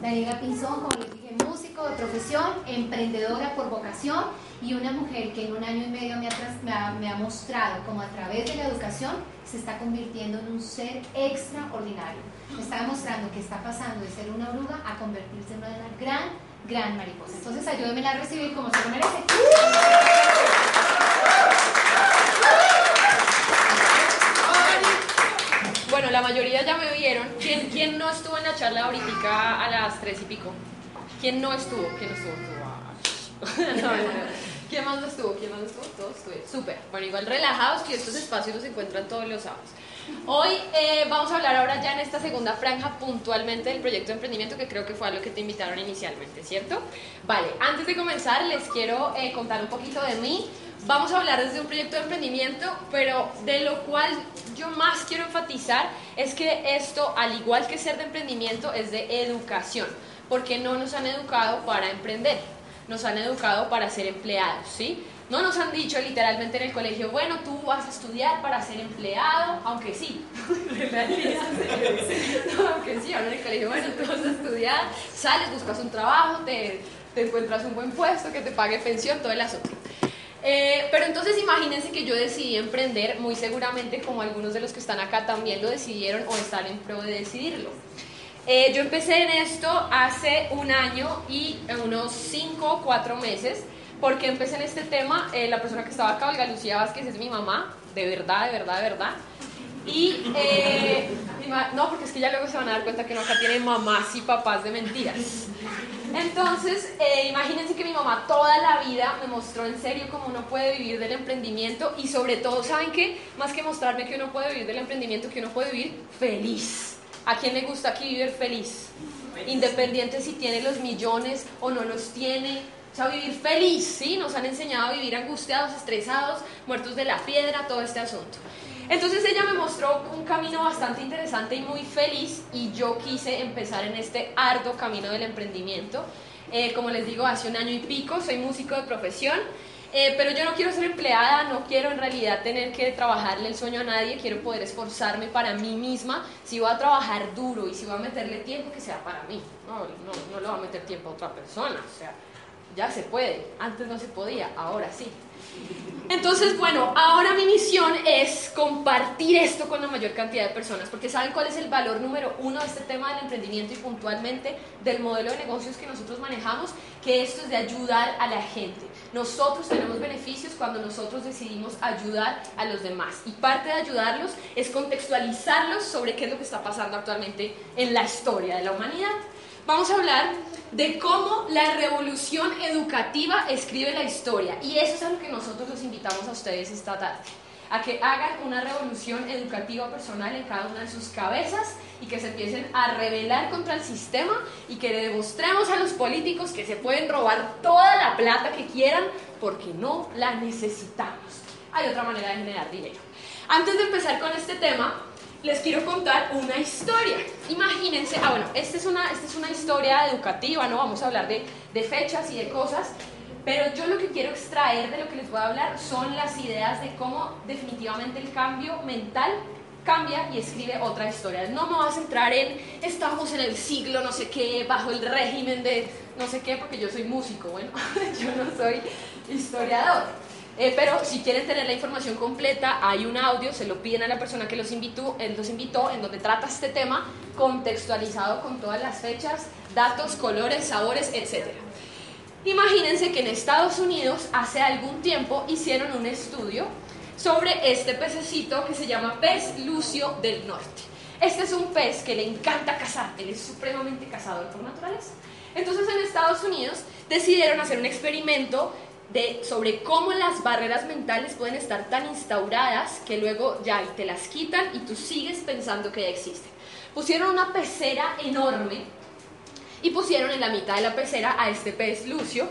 Daniela Pinzón, como les dije, músico de profesión, emprendedora por vocación y una mujer que en un año y medio me ha, me ha, mostrado como a través de la educación se está convirtiendo en un ser extraordinario. Me está demostrando que está pasando de ser una oruga a convertirse en una gran, gran mariposa. Entonces ayúdenme a recibir como se lo merece. Bueno, la mayoría ya me vieron. ¿Quién, quién no estuvo en la charla ahorita a las tres y pico? ¿Quién no estuvo? ¿Quién no estuvo? ¿Quién más no estuvo? ¿Quién más no estuvo? Todos estuvieron. Súper. Bueno, igual relajados que estos espacios los encuentran todos los sábados. Hoy eh, vamos a hablar ahora ya en esta segunda franja puntualmente del proyecto de emprendimiento que creo que fue a lo que te invitaron inicialmente, ¿cierto? Vale, antes de comenzar les quiero eh, contar un poquito de mí. Vamos a hablar desde un proyecto de emprendimiento, pero de lo cual yo más quiero enfatizar es que esto, al igual que ser de emprendimiento, es de educación, porque no nos han educado para emprender, nos han educado para ser empleados, ¿sí? No nos han dicho literalmente en el colegio, bueno, tú vas a estudiar para ser empleado, aunque sí. aunque sí, ahora en el colegio, bueno, tú vas a estudiar, sales, buscas un trabajo, te, te encuentras un buen puesto, que te pague pensión, todo el asunto. Eh, pero entonces imagínense que yo decidí emprender, muy seguramente como algunos de los que están acá también lo decidieron o están en pro de decidirlo. Eh, yo empecé en esto hace un año y unos 5 o 4 meses, porque empecé en este tema, eh, la persona que estaba acá, Olga Lucía Vázquez, es mi mamá, de verdad, de verdad, de verdad. Y, no, porque es que ya luego se van a dar cuenta que no acá tiene mamás y papás de mentiras. Entonces, eh, imagínense que mi mamá toda la vida me mostró en serio cómo uno puede vivir del emprendimiento y sobre todo, ¿saben qué? Más que mostrarme que uno puede vivir del emprendimiento, que uno puede vivir feliz. ¿A quién le gusta aquí vivir feliz? Independiente si tiene los millones o no los tiene. O sea, vivir feliz, ¿sí? Nos han enseñado a vivir angustiados, estresados, muertos de la piedra, todo este asunto. Entonces ella me mostró un camino bastante interesante y muy feliz y yo quise empezar en este arduo camino del emprendimiento. Eh, como les digo, hace un año y pico soy músico de profesión, eh, pero yo no quiero ser empleada, no quiero en realidad tener que trabajarle el sueño a nadie, quiero poder esforzarme para mí misma. Si voy a trabajar duro y si voy a meterle tiempo, que sea para mí. No, no, no le voy a meter tiempo a otra persona. O sea, ya se puede. Antes no se podía, ahora sí. Entonces, bueno, ahora mi misión es compartir esto con la mayor cantidad de personas, porque saben cuál es el valor número uno de este tema del emprendimiento y puntualmente del modelo de negocios que nosotros manejamos, que esto es de ayudar a la gente. Nosotros tenemos beneficios cuando nosotros decidimos ayudar a los demás y parte de ayudarlos es contextualizarlos sobre qué es lo que está pasando actualmente en la historia de la humanidad. Vamos a hablar de cómo la revolución educativa escribe la historia. Y eso es a lo que nosotros los invitamos a ustedes esta tarde. A que hagan una revolución educativa personal en cada una de sus cabezas y que se empiecen a rebelar contra el sistema y que le demostremos a los políticos que se pueden robar toda la plata que quieran porque no la necesitamos. Hay otra manera de generar dinero. Antes de empezar con este tema, les quiero contar una historia. Imagínense, ah bueno, esta es una, esta es una historia educativa, ¿no? Vamos a hablar de, de fechas y de cosas, pero yo lo que quiero extraer de lo que les voy a hablar son las ideas de cómo definitivamente el cambio mental cambia y escribe otra historia. No me voy a centrar en estamos en el siglo no sé qué, bajo el régimen de no sé qué, porque yo soy músico, bueno, yo no soy historiador. Eh, pero si quieren tener la información completa, hay un audio, se lo piden a la persona que los invitó, los invitó, en donde trata este tema contextualizado con todas las fechas, datos, colores, sabores, etc. Imagínense que en Estados Unidos hace algún tiempo hicieron un estudio sobre este pececito que se llama pez lucio del norte. Este es un pez que le encanta cazar, él es supremamente cazador por naturaleza. Entonces en Estados Unidos decidieron hacer un experimento sobre cómo las barreras mentales pueden estar tan instauradas que luego ya te las quitan y tú sigues pensando que ya existen. Pusieron una pecera enorme y pusieron en la mitad de la pecera a este pez lucio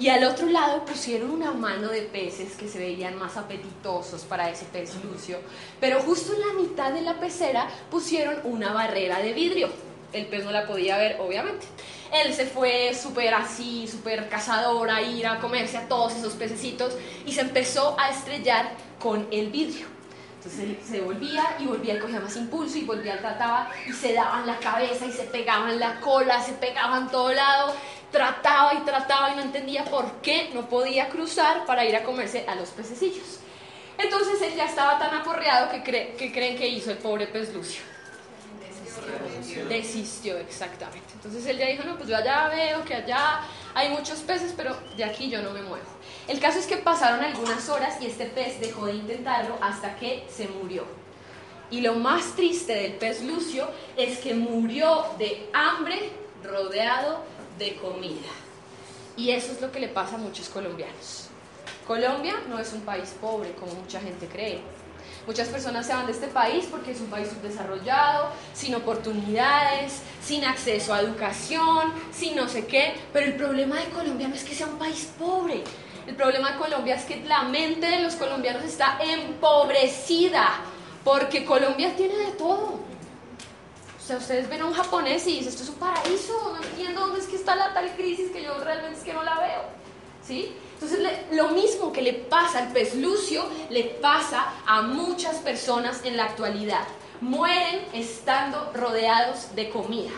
y al otro lado pusieron una mano de peces que se veían más apetitosos para ese pez lucio, pero justo en la mitad de la pecera pusieron una barrera de vidrio. El pez no la podía ver, obviamente él se fue súper así, súper cazador a ir a comerse a todos esos pececitos y se empezó a estrellar con el vidrio. Entonces él se devolvía y volvía y cogía más impulso y volvía, trataba y se daban la cabeza y se pegaban la cola, se pegaban todo lado, trataba y trataba y no entendía por qué no podía cruzar para ir a comerse a los pececillos. Entonces él ya estaba tan aporreado que, que creen que hizo el pobre pez Lucio. Desistió, exactamente. Entonces él ya dijo, no, pues yo allá veo que allá hay muchos peces, pero de aquí yo no me muevo. El caso es que pasaron algunas horas y este pez dejó de intentarlo hasta que se murió. Y lo más triste del pez Lucio es que murió de hambre rodeado de comida. Y eso es lo que le pasa a muchos colombianos. Colombia no es un país pobre como mucha gente cree. Muchas personas se van de este país porque es un país subdesarrollado, sin oportunidades, sin acceso a educación, sin no sé qué. Pero el problema de Colombia no es que sea un país pobre. El problema de Colombia es que la mente de los colombianos está empobrecida porque Colombia tiene de todo. O sea, ustedes ven a un japonés y dicen, esto es un paraíso, no entiendo dónde es que está la tal crisis que yo realmente es que no la veo. Entonces, lo mismo que le pasa al pez lucio, le pasa a muchas personas en la actualidad. Mueren estando rodeados de comida.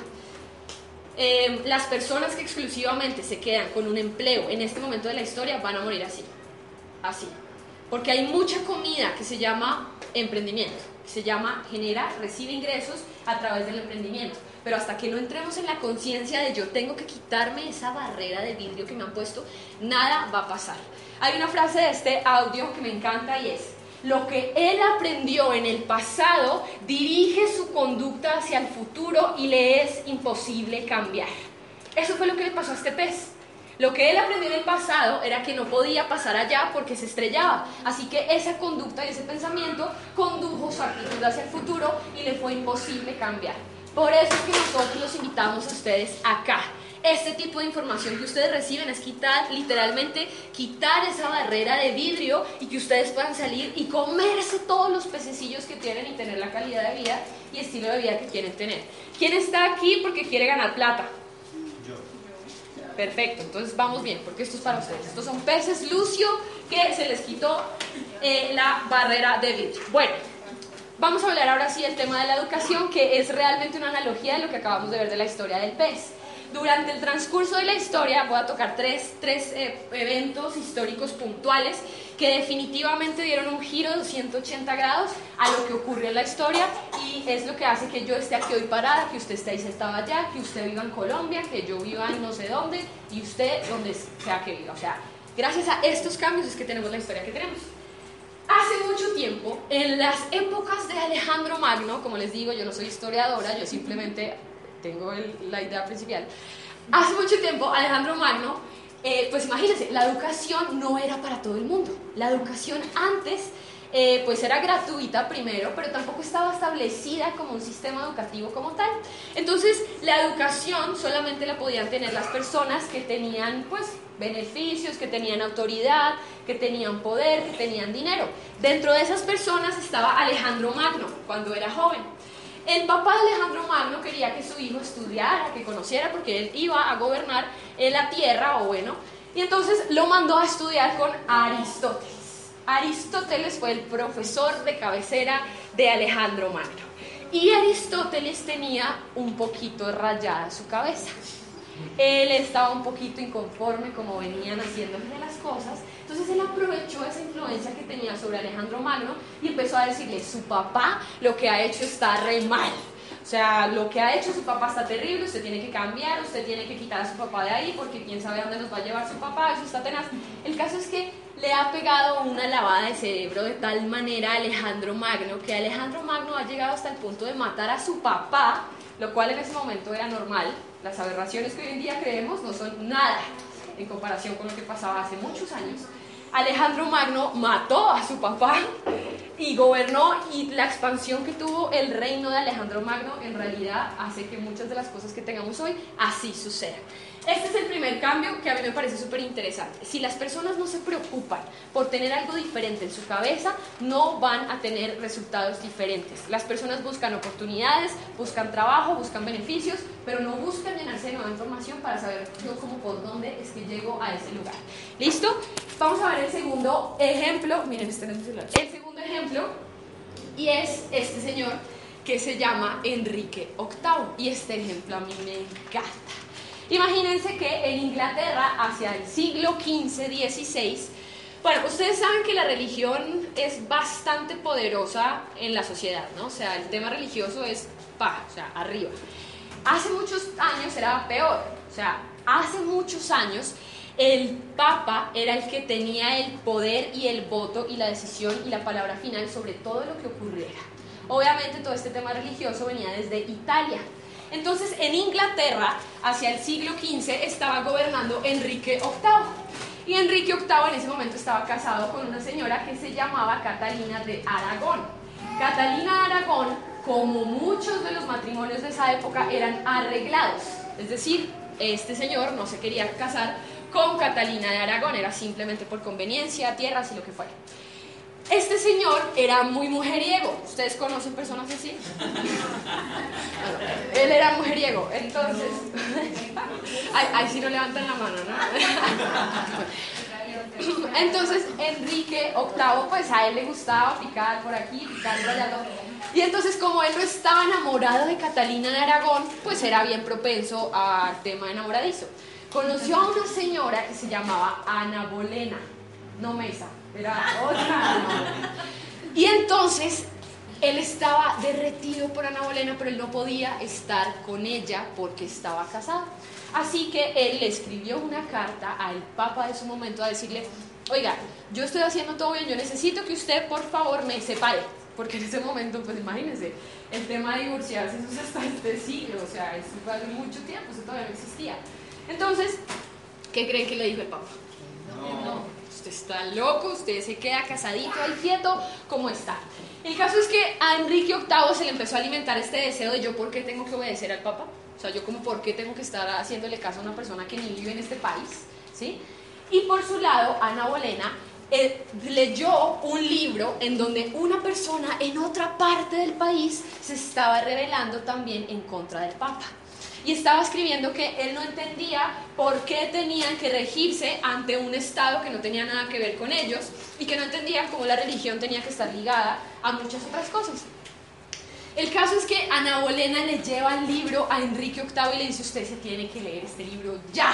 Em, las personas que exclusivamente se quedan con un empleo en este momento de la historia van a morir así. Así. Porque hay mucha comida que se llama emprendimiento, que se llama genera, recibe ingresos a través del emprendimiento. Pero hasta que no entremos en la conciencia de yo tengo que quitarme esa barrera de vidrio que me han puesto, nada va a pasar. Hay una frase de este audio que me encanta y es, lo que él aprendió en el pasado dirige su conducta hacia el futuro y le es imposible cambiar. Eso fue lo que le pasó a este pez. Lo que él aprendió en el pasado era que no podía pasar allá porque se estrellaba. Así que esa conducta y ese pensamiento condujo su actitud hacia el futuro y le fue imposible cambiar. Por eso es que nosotros los invitamos a ustedes acá. Este tipo de información que ustedes reciben es quitar, literalmente, quitar esa barrera de vidrio y que ustedes puedan salir y comerse todos los pececillos que tienen y tener la calidad de vida y estilo de vida que quieren tener. ¿Quién está aquí porque quiere ganar plata? Yo. Perfecto, entonces vamos bien, porque esto es para ustedes. Estos son peces lucio que se les quitó eh, la barrera de vidrio. Bueno, Vamos a hablar ahora sí del tema de la educación, que es realmente una analogía de lo que acabamos de ver de la historia del pez. Durante el transcurso de la historia voy a tocar tres, tres eh, eventos históricos puntuales que definitivamente dieron un giro de 180 grados a lo que ocurrió en la historia y es lo que hace que yo esté aquí hoy parada, que usted esté ahí estaba allá, que usted viva en Colombia, que yo viva en no sé dónde y usted donde sea que viva. O sea, gracias a estos cambios es que tenemos la historia que tenemos. Hace mucho tiempo, en las épocas de Alejandro Magno, como les digo, yo no soy historiadora, yo simplemente tengo la idea principal. Hace mucho tiempo, Alejandro Magno, eh, pues imagínense, la educación no era para todo el mundo. La educación antes eh, pues era gratuita primero, pero tampoco estaba establecida como un sistema educativo como tal. Entonces, la educación solamente la podían tener las personas que tenían pues beneficios, que tenían autoridad, que tenían poder, que tenían dinero. Dentro de esas personas estaba Alejandro Magno, cuando era joven. El papá de Alejandro Magno quería que su hijo estudiara, que conociera, porque él iba a gobernar en la tierra, o bueno, y entonces lo mandó a estudiar con Aristóteles. Aristóteles fue el profesor de cabecera de Alejandro Magno. Y Aristóteles tenía un poquito rayada su cabeza. Él estaba un poquito inconforme como venían haciéndole las cosas. Entonces él aprovechó esa influencia que tenía sobre Alejandro Magno y empezó a decirle, su papá lo que ha hecho está re mal. O sea, lo que ha hecho su papá está terrible, usted tiene que cambiar, usted tiene que quitar a su papá de ahí porque quién sabe a dónde nos va a llevar su papá, eso está tenaz. El caso es que le ha pegado una lavada de cerebro de tal manera a Alejandro Magno que Alejandro Magno ha llegado hasta el punto de matar a su papá, lo cual en ese momento era normal. Las aberraciones que hoy en día creemos no son nada en comparación con lo que pasaba hace muchos años. Alejandro Magno mató a su papá y gobernó y la expansión que tuvo el reino de Alejandro Magno en realidad hace que muchas de las cosas que tengamos hoy así sucedan. Este es el primer cambio que a mí me parece súper interesante. Si las personas no se preocupan por tener algo diferente en su cabeza, no van a tener resultados diferentes. Las personas buscan oportunidades, buscan trabajo, buscan beneficios, pero no buscan llenarse de nueva información para saber yo cómo por dónde es que llego a ese lugar. ¿Listo? Vamos a ver el segundo ejemplo. Miren, este es el. El segundo ejemplo Y es este señor que se llama Enrique VIII. Y este ejemplo a mí me encanta. Imagínense que en Inglaterra, hacia el siglo XV, XVI, bueno, ustedes saben que la religión es bastante poderosa en la sociedad, ¿no? O sea, el tema religioso es pa, o sea, arriba. Hace muchos años era peor, o sea, hace muchos años el Papa era el que tenía el poder y el voto y la decisión y la palabra final sobre todo lo que ocurriera. Obviamente todo este tema religioso venía desde Italia. Entonces en Inglaterra, hacia el siglo XV, estaba gobernando Enrique VIII. Y Enrique VIII en ese momento estaba casado con una señora que se llamaba Catalina de Aragón. Catalina de Aragón, como muchos de los matrimonios de esa época, eran arreglados. Es decir, este señor no se quería casar con Catalina de Aragón, era simplemente por conveniencia, tierras y lo que fuera. Este señor era muy mujeriego. ¿Ustedes conocen personas así? él era mujeriego. Entonces, ahí, sí no levantan la mano, ¿no? Entonces, Enrique VIII, pues a él le gustaba picar por aquí, picar por allá. Y entonces, como él no estaba enamorado de Catalina de Aragón, pues era bien propenso al tema enamoradizo conoció a una señora que se llamaba Ana Bolena, no Mesa, Y entonces él estaba derretido por Ana Bolena, pero él no podía estar con ella porque estaba casado. Así que él le escribió una carta al Papa de su momento a decirle, oiga, yo estoy haciendo todo bien, yo necesito que usted por favor me separe. Porque en ese momento, pues imagínense, el tema de divorciarse, eso es hasta este siglo, o sea, eso fue hace mucho tiempo, eso todavía no existía. Entonces, ¿qué creen que le dijo el Papa? Está loco, usted se queda casadito ahí quieto, ¿cómo está? El caso es que a Enrique VIII se le empezó a alimentar este deseo de yo por qué tengo que obedecer al Papa. O sea, yo como por qué tengo que estar haciéndole caso a una persona que ni vive en este país, ¿sí? Y por su lado, Ana Bolena eh, leyó un libro en donde una persona en otra parte del país se estaba rebelando también en contra del Papa y estaba escribiendo que él no entendía por qué tenían que regirse ante un Estado que no tenía nada que ver con ellos y que no entendía cómo la religión tenía que estar ligada a muchas otras cosas. El caso es que Ana Bolena le lleva el libro a Enrique VIII y le dice, usted se tiene que leer este libro ya.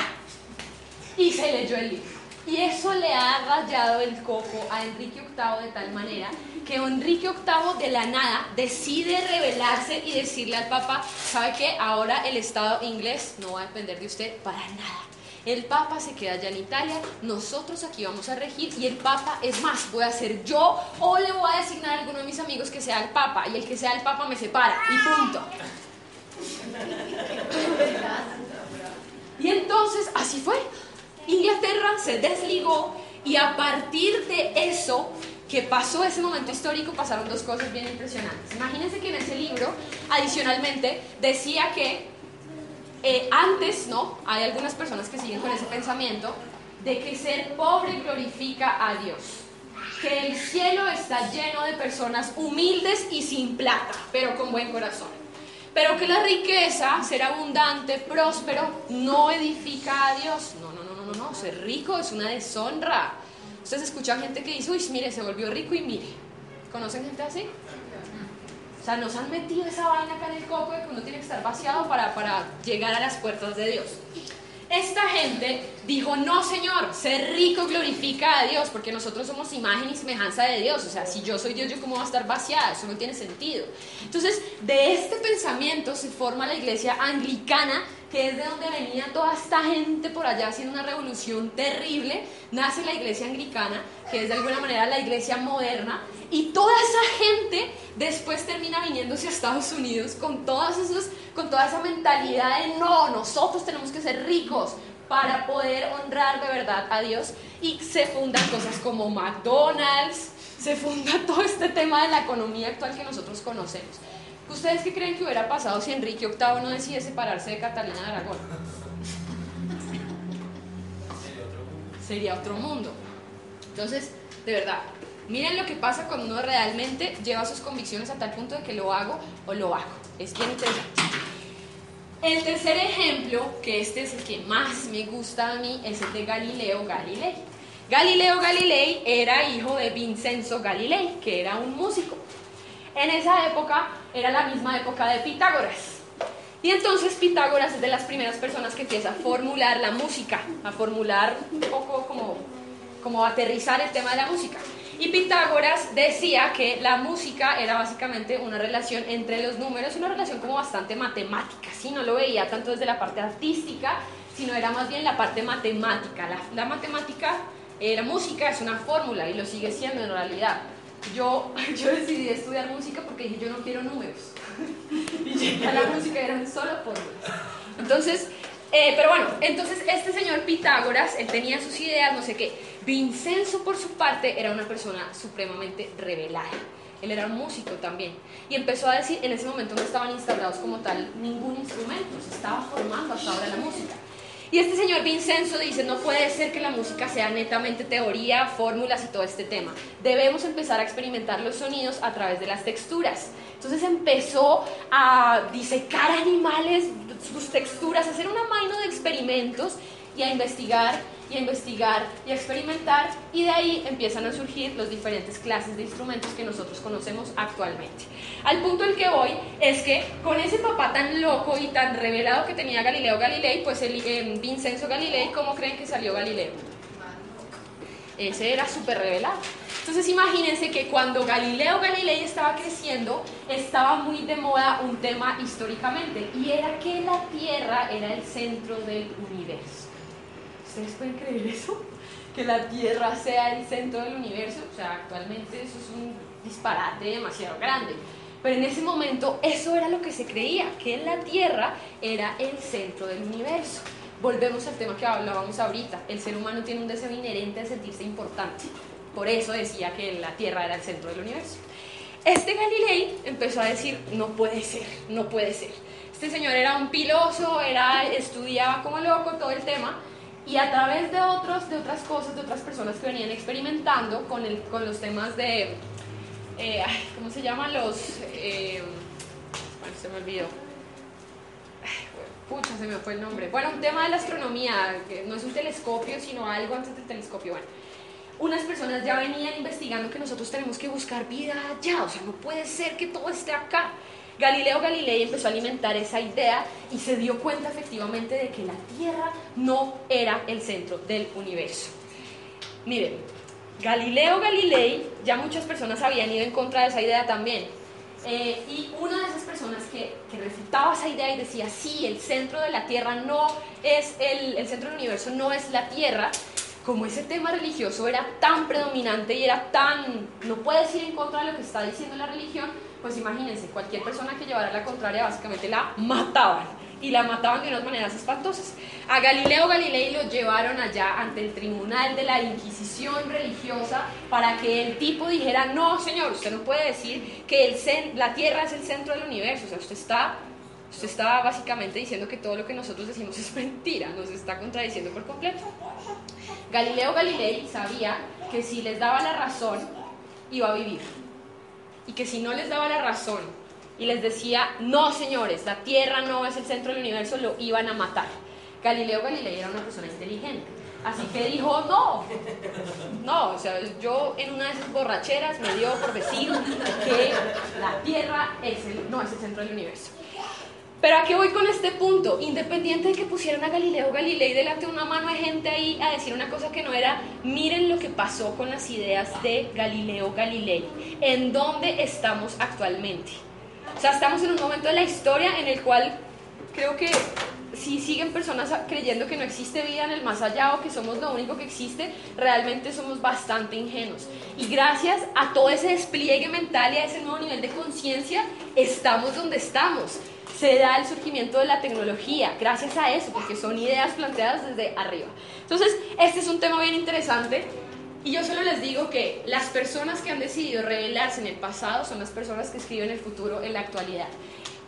Y se leyó el libro. Y eso le ha rayado el coco a Enrique VIII de tal manera que Enrique VIII de la nada decide rebelarse y decirle al Papa, ¿sabe qué? Ahora el Estado inglés no va a depender de usted para nada. El Papa se queda allá en Italia, nosotros aquí vamos a regir y el Papa, es más, voy a ser yo o le voy a designar a alguno de mis amigos que sea el Papa y el que sea el Papa me separa y punto. Y entonces así fue. Inglaterra se desligó y a partir de eso que pasó ese momento histórico pasaron dos cosas bien impresionantes. Imagínense que en ese libro, adicionalmente, decía que eh, antes, ¿no? Hay algunas personas que siguen con ese pensamiento de que ser pobre glorifica a Dios. Que el cielo está lleno de personas humildes y sin plata, pero con buen corazón. Pero que la riqueza, ser abundante, próspero, no edifica a Dios. No, no, no, no, no. Ser rico es una deshonra. Ustedes escuchan gente que dice, uy, mire, se volvió rico y mire. ¿Conocen gente así? O sea, nos han metido esa vaina acá en el coco de que uno tiene que estar vaciado para, para llegar a las puertas de Dios. Esta gente dijo, no Señor, ser rico glorifica a Dios, porque nosotros somos imagen y semejanza de Dios. O sea, si yo soy Dios, ¿yo cómo voy a estar vaciada? Eso no tiene sentido. Entonces, de este pensamiento se forma la iglesia anglicana que es de donde venía toda esta gente por allá haciendo una revolución terrible, nace la iglesia anglicana, que es de alguna manera la iglesia moderna, y toda esa gente después termina viniéndose a Estados Unidos con, todas esos, con toda esa mentalidad de no, nosotros tenemos que ser ricos para poder honrar de verdad a Dios, y se fundan cosas como McDonald's, se funda todo este tema de la economía actual que nosotros conocemos. ¿Ustedes qué creen que hubiera pasado si Enrique VIII no decide separarse de Catalina de Aragón? Sería otro mundo. Entonces, de verdad, miren lo que pasa cuando uno realmente lleva sus convicciones a tal punto de que lo hago o lo hago. Es bien interesante. El tercer ejemplo, que este es el que más me gusta a mí, es el de Galileo Galilei. Galileo Galilei era hijo de Vincenzo Galilei, que era un músico. En esa época era la misma época de Pitágoras. Y entonces Pitágoras es de las primeras personas que empieza a formular la música, a formular un poco como, como aterrizar el tema de la música. Y Pitágoras decía que la música era básicamente una relación entre los números, una relación como bastante matemática, ¿sí? No lo veía tanto desde la parte artística, sino era más bien la parte matemática. La, la matemática, eh, la música es una fórmula y lo sigue siendo en realidad. Yo, yo decidí estudiar música porque dije, yo no quiero números. y llegué a la música, eran solo fórmulas. Entonces, eh, pero bueno, entonces este señor Pitágoras, él tenía sus ideas, no sé qué. Vincenzo, por su parte, era una persona supremamente revelada. Él era músico también. Y empezó a decir, en ese momento no estaban instalados como tal ningún instrumento, se estaba formando hasta ahora la música. Y este señor Vincenzo dice, no puede ser que la música sea netamente teoría, fórmulas y todo este tema. Debemos empezar a experimentar los sonidos a través de las texturas. Entonces empezó a disecar animales, sus texturas, a hacer una mano de experimentos y a investigar y a investigar y a experimentar y de ahí empiezan a surgir los diferentes clases de instrumentos que nosotros conocemos actualmente. Al punto en que voy es que con ese papá tan loco y tan revelado que tenía Galileo Galilei, pues el eh, Vincenzo Galilei, ¿cómo creen que salió Galileo? Ese era súper revelado. Entonces imagínense que cuando Galileo Galilei estaba creciendo, estaba muy de moda un tema históricamente, y era que la Tierra era el centro del universo. ¿Ustedes pueden creer eso? Que la Tierra sea el centro del universo. O sea, actualmente eso es un disparate demasiado grande. Pero en ese momento eso era lo que se creía, que la Tierra era el centro del universo. Volvemos al tema que hablábamos ahorita. El ser humano tiene un deseo inherente de sentirse importante. Por eso decía que la Tierra era el centro del universo. Este Galilei empezó a decir, no puede ser, no puede ser. Este señor era un piloso, era, estudiaba como loco todo el tema, y a través de, otros, de otras cosas, de otras personas que venían experimentando con, el, con los temas de, eh, ¿cómo se llaman los? Eh, bueno, se me olvidó. Pucha, se me fue el nombre. Bueno, un tema de la astronomía, que no es un telescopio, sino algo antes del telescopio. Bueno, unas personas ya venían investigando que nosotros tenemos que buscar vida allá, o sea, no puede ser que todo esté acá. Galileo Galilei empezó a alimentar esa idea y se dio cuenta efectivamente de que la Tierra no era el centro del universo. Miren, Galileo Galilei, ya muchas personas habían ido en contra de esa idea también. Eh, y una de esas personas que, que, refutaba esa idea y decía, sí, el centro de la Tierra no es el, el centro del universo, no es la Tierra, como ese tema religioso era tan predominante y era tan, no puedes ir en contra de lo que está diciendo la religión, pues imagínense, cualquier persona que llevara la contraria básicamente la mataban y la mataban de unas maneras espantosas. A Galileo Galilei lo llevaron allá ante el tribunal de la Inquisición religiosa para que el tipo dijera, no señor, usted no puede decir que la Tierra es el centro del universo, o sea, usted está, usted está básicamente diciendo que todo lo que nosotros decimos es mentira, nos está contradiciendo por completo. Galileo Galilei sabía que si les daba la razón, iba a vivir y que si no les daba la razón y les decía, no señores, la Tierra no es el centro del universo, lo iban a matar. Galileo Galilei era una persona inteligente. Así que dijo, no, no, o sea, yo en una de esas borracheras me dio por decir que la Tierra es el, no es el centro del universo. Pero a qué voy con este punto? Independiente de que pusieran a Galileo Galilei delante de una mano de gente ahí a decir una cosa que no era, miren lo que pasó con las ideas de Galileo Galilei. ¿En dónde estamos actualmente? O sea, estamos en un momento de la historia en el cual creo que si siguen personas creyendo que no existe vida en el más allá o que somos lo único que existe, realmente somos bastante ingenuos. Y gracias a todo ese despliegue mental y a ese nuevo nivel de conciencia, estamos donde estamos se da el surgimiento de la tecnología, gracias a eso, porque son ideas planteadas desde arriba. Entonces, este es un tema bien interesante y yo solo les digo que las personas que han decidido revelarse en el pasado son las personas que escriben el futuro en la actualidad.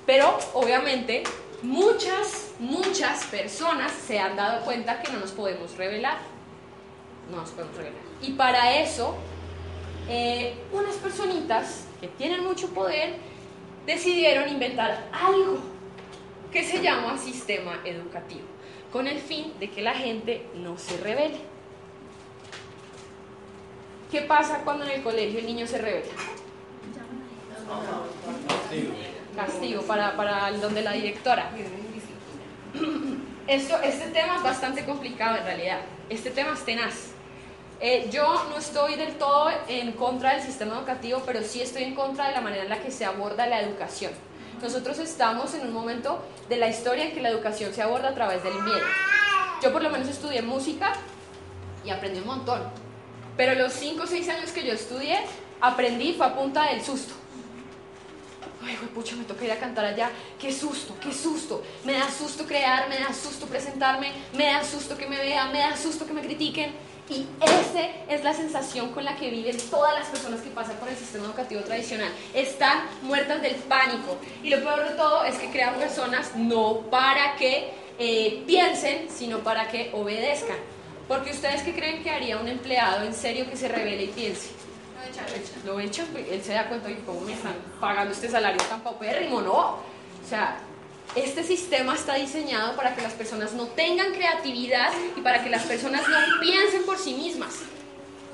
Pero, obviamente, muchas, muchas personas se han dado cuenta que no nos podemos revelar. No nos podemos revelar. Y para eso, eh, unas personitas que tienen mucho poder decidieron inventar algo que se llama sistema educativo, con el fin de que la gente no se revele. ¿Qué pasa cuando en el colegio el niño se revela? Castigo para, para el la directora. Esto, este tema es bastante complicado en realidad. Este tema es tenaz. Eh, yo no estoy del todo en contra del sistema educativo, pero sí estoy en contra de la manera en la que se aborda la educación. Nosotros estamos en un momento de la historia en que la educación se aborda a través del miedo. Yo por lo menos estudié música y aprendí un montón. Pero los 5 o 6 años que yo estudié, aprendí fue a punta del susto. Ay, pucha, me toca ir a cantar allá. Qué susto, qué susto. Me da susto crear, me da susto presentarme, me da susto que me vean, me da susto que me critiquen. Y esa es la sensación con la que viven todas las personas que pasan por el sistema educativo tradicional. Están muertas del pánico. Y lo peor de todo es que crean personas no para que eh, piensen, sino para que obedezcan. Porque ustedes qué creen que haría un empleado en serio que se revele y piense? Lo echan, él se da cuenta de cómo me están pagando este salario tan paupérrimo, ¿no? O sea, este sistema está diseñado para que las personas no tengan creatividad y para que las personas no piensen por sí mismas.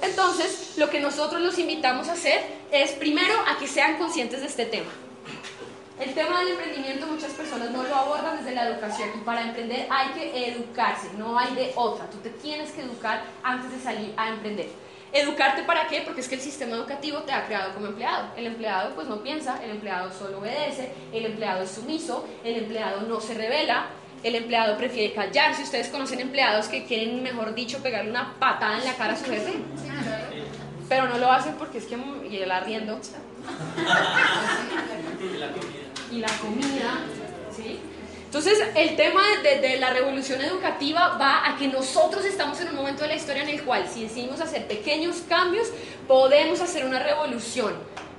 Entonces, lo que nosotros los invitamos a hacer es primero a que sean conscientes de este tema. El tema del emprendimiento muchas personas no lo abordan desde la educación y para emprender hay que educarse, no hay de otra. Tú te tienes que educar antes de salir a emprender. ¿Educarte para qué? Porque es que el sistema educativo te ha creado como empleado. El empleado pues no piensa, el empleado solo obedece, el empleado es sumiso, el empleado no se revela, el empleado prefiere callarse. Ustedes conocen empleados que quieren, mejor dicho, pegarle una patada en la cara a su jefe. Pero no lo hacen porque es que y el arriendo. y la comida. ¿sí? Entonces, el tema de, la revolución educativa va a que nosotros estamos en un momento de la historia en el cual, si decidimos hacer pequeños cambios, podemos hacer una revolución.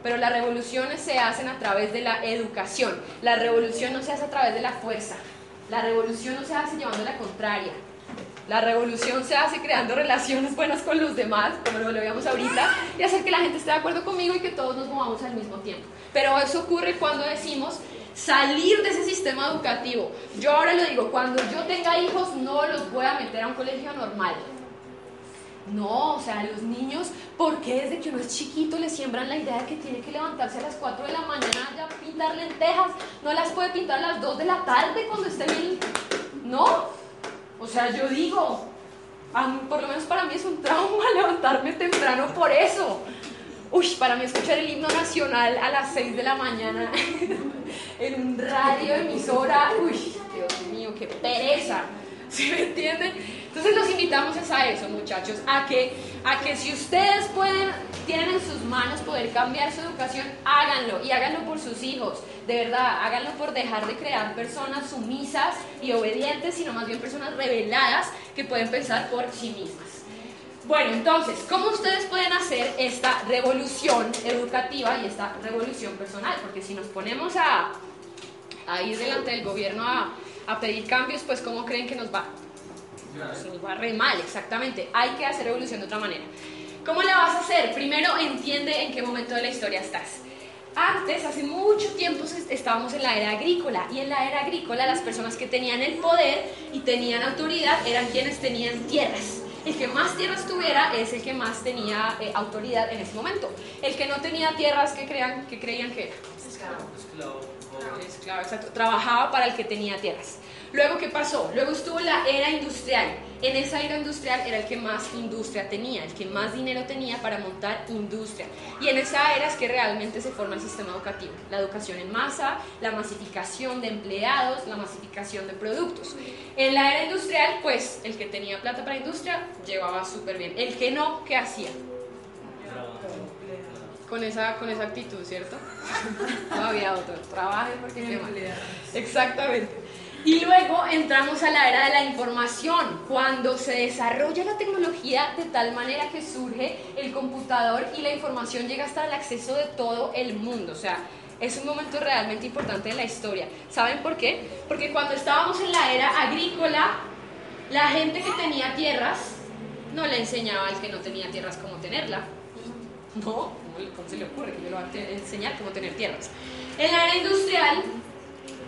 Pero las revoluciones se hacen a través de la educación. La revolución no se hace a través de la fuerza. La revolución no se hace llevando la contraria. La revolución se hace creando relaciones buenas con los demás, como lo veíamos ahorita, y hacer que la gente esté de acuerdo conmigo y que todos nos movamos al mismo tiempo. Pero eso ocurre cuando decimos salir de ese sistema educativo. Yo ahora lo digo, cuando yo tenga hijos no los voy a meter a un colegio normal. No, o sea, los niños, ¿por qué desde que uno es chiquito le siembran la idea de que tiene que levantarse a las 4 de la mañana ya pintar lentejas? No las puede pintar a las 2 de la tarde cuando esté bien. No, o sea, yo digo, por lo menos para mí es un trauma levantarme temprano por eso. Uy, para mí escuchar el himno nacional a las 6 de la mañana en un radio emisora, uy, Dios mío, qué pereza. ¿Sí me entienden? Entonces los invitamos a eso, muchachos, a que, a que si ustedes pueden, tienen en sus manos poder cambiar su educación, háganlo y háganlo por sus hijos. De verdad, háganlo por dejar de crear personas sumisas y obedientes, sino más bien personas reveladas que pueden pensar por sí mismas. Bueno, entonces, ¿cómo ustedes pueden hacer esta revolución educativa y esta revolución personal? Porque si nos ponemos a, ir delante del gobierno a, pedir cambios, pues ¿cómo creen que nos va? Nos va re mal, exactamente. Hay que hacer revolución de otra manera. ¿Cómo la vas a hacer? Primero entiende en qué momento de la historia estás. Antes, hace mucho tiempo, estábamos en la era agrícola y en la era agrícola las personas que tenían el poder y tenían autoridad eran quienes tenían tierras el que más tierras tuviera es el que más tenía eh, autoridad en ese momento. El que no tenía tierras, que, crean, que creían que era? Esclavo. Esclavo, exacto. Trabajaba para el que tenía tierras. Luego, ¿qué pasó? Luego estuvo la era industrial. En esa era industrial era el que más industria tenía, el que más dinero tenía para montar industria. Y en esa era es que realmente se forma el sistema educativo. La educación en masa, la masificación de empleados, la masificación de productos. En la era industrial, pues el que tenía plata para industria llevaba súper bien. El que no, ¿qué hacía? Con esa, con esa actitud, ¿cierto? no había otro. Trabaje porque... Exactamente. Y luego entramos a la era de la información, cuando se desarrolla la tecnología de tal manera que surge el computador y la información llega hasta el acceso de todo el mundo. O sea, es un momento realmente importante de la historia. ¿Saben por qué? Porque cuando estábamos en la era agrícola, la gente que tenía tierras no le enseñaba al que no tenía tierras cómo tenerla. No, ¿cómo se le ocurre que yo le voy a enseñar cómo tener tierras? En la era industrial,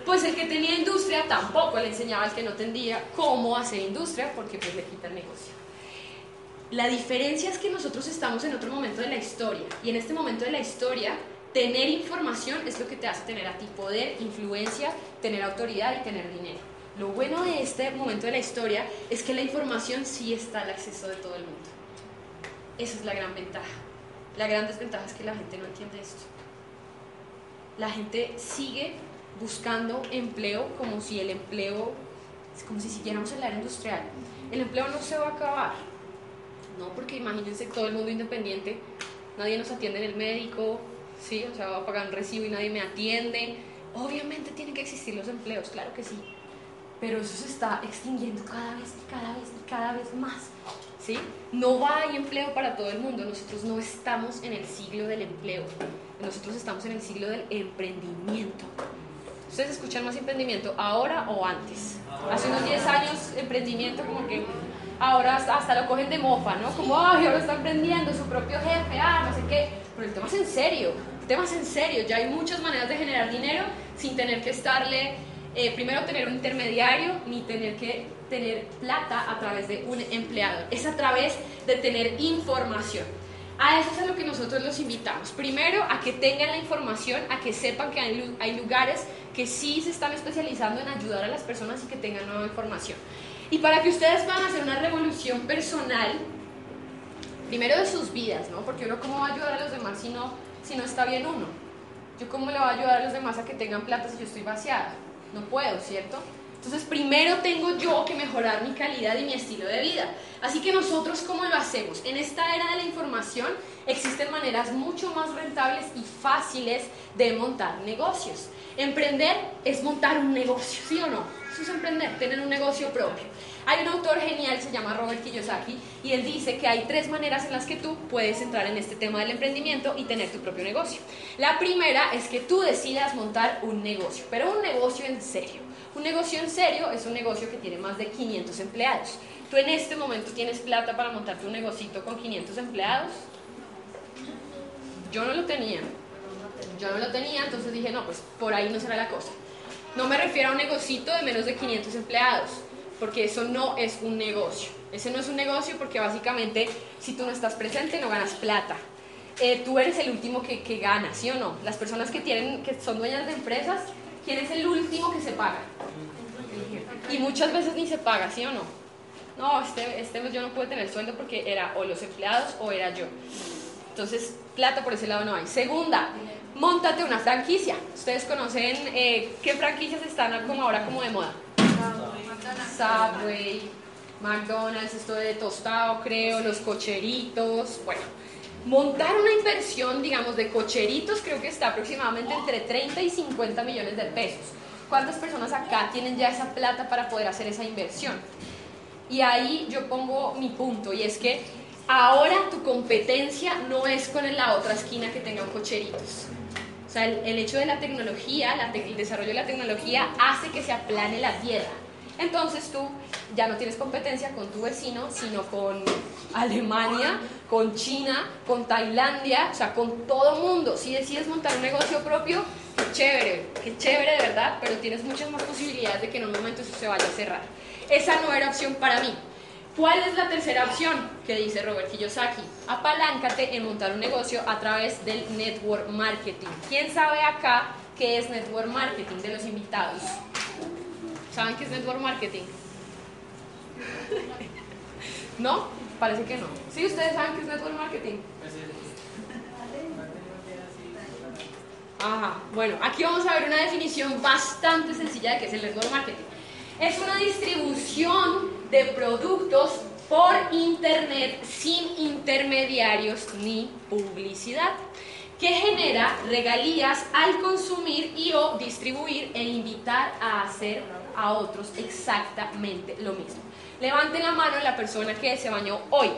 pues el que tenía industria tampoco le enseñaba al que no tendría cómo hacer industria porque pues le quita el negocio. La diferencia es que nosotros estamos en otro momento de la historia y en este momento de la historia Tener información es lo que te hace tener a ti poder, influencia, tener autoridad y tener dinero. Lo bueno de este momento de la historia es que la información sí está al acceso de todo el mundo. Esa es la gran ventaja. La gran desventaja es que la gente no entiende esto. La gente sigue buscando empleo como si el empleo, como si siguiéramos en la era industrial. El empleo no se va a acabar. No, porque imagínense todo el mundo independiente, nadie nos atiende en el médico, ¿sí? O sea, va a pagar un recibo y nadie me atiende. Obviamente tienen que existir los empleos, claro que sí. Pero eso se está extinguiendo cada vez y cada vez y cada vez más. ¿Sí? No haber empleo para todo el mundo. Nosotros no estamos en el siglo del empleo. Nosotros estamos en el siglo del emprendimiento. ¿Ustedes escuchan más emprendimiento ahora o antes? Hace unos 10 años emprendimiento como que ahora hasta, lo cogen de mofa, ¿no? Como, ay, ahora está emprendiendo su propio jefe, ah, no sé qué. Pero el tema es en serio, el tema es en serio. Ya hay muchas maneras de generar dinero sin tener que estarle, eh, primero tener un intermediario, ni tener que tener plata a través de un empleado. Es a través de tener información. A eso es a lo que nosotros los invitamos. Primero, a que tengan la información, a que sepan que hay, lugares que sí se están especializando en ayudar a las personas y que tengan nueva información. Y para que ustedes puedan hacer una revolución personal, primero de sus vidas, ¿no? Porque uno cómo va a ayudar a los demás si no, si no está bien uno. Yo cómo le voy a ayudar a los demás a que tengan plata si yo estoy vaciada. No puedo, ¿cierto? Entonces primero tengo yo que mejorar mi calidad y mi estilo de vida. Así que nosotros cómo lo hacemos? En esta era de la información existen maneras mucho más rentables y fáciles de montar negocios. Emprender es montar un negocio, ¿sí o no? Eso es emprender, tener un negocio propio. Hay un autor genial, se llama Robert Kiyosaki, y él dice que hay tres maneras en las que tú puedes entrar en este tema del emprendimiento y tener tu propio negocio. La primera es que tú decidas montar un negocio, pero un negocio en serio. Un negocio en serio es un negocio que tiene más de 500 empleados. ¿Tú en este momento tienes plata para montarte un negocito con 500 empleados? Yo no lo tenía. Yo no lo tenía, entonces dije, no, pues por ahí no será la cosa. No me refiero a un negocito de menos de 500 empleados, porque eso no es un negocio. Ese no es un negocio porque básicamente si tú no estás presente no ganas plata. Eh, tú eres el último que, que gana, ¿sí o no? Las personas que, tienen, que son dueñas de empresas, ¿quién es el último que se paga? Y muchas veces ni se paga, ¿sí o no? No, este, este mes yo no pude tener sueldo porque era o los empleados o era yo. Entonces, plata por ese lado no hay. Segunda, montate una franquicia. Ustedes conocen eh, qué franquicias están como ahora como de moda. Subway, McDonald's, esto de tostado, creo, los cocheritos. Bueno, montar una inversión, digamos, de cocheritos creo que está aproximadamente entre 30 y 50 millones de pesos. ¿Cuántas personas acá tienen ya esa plata para poder hacer esa inversión? Y ahí yo pongo mi punto, y es que ahora tu competencia no es con la otra esquina que tengan cocheritos. O sea, el, hecho de la tecnología, el desarrollo de la tecnología hace que se aplane la tierra. Entonces tú ya no tienes competencia con tu vecino, sino con Alemania, con China, con Tailandia, o sea, con todo mundo. Si decides montar un negocio propio, qué chévere, qué chévere de verdad, pero tienes muchas más posibilidades de que en un momento eso se vaya a cerrar. Esa no era opción para mí. ¿Cuál es la tercera opción que dice Robert Kiyosaki? Apaláncate en montar un negocio a través del network marketing. ¿Quién sabe acá qué es network marketing de los invitados? ¿Saben qué es network marketing? ¿No? Parece que no. ¿Sí ustedes saben qué es network marketing? Ajá. Bueno, aquí vamos a ver una definición bastante sencilla de qué es el network marketing. Es una distribución de productos por internet sin intermediarios ni publicidad que genera regalías al consumir y o distribuir e invitar a hacer a otros exactamente lo mismo. Levanten la mano la persona que se bañó hoy.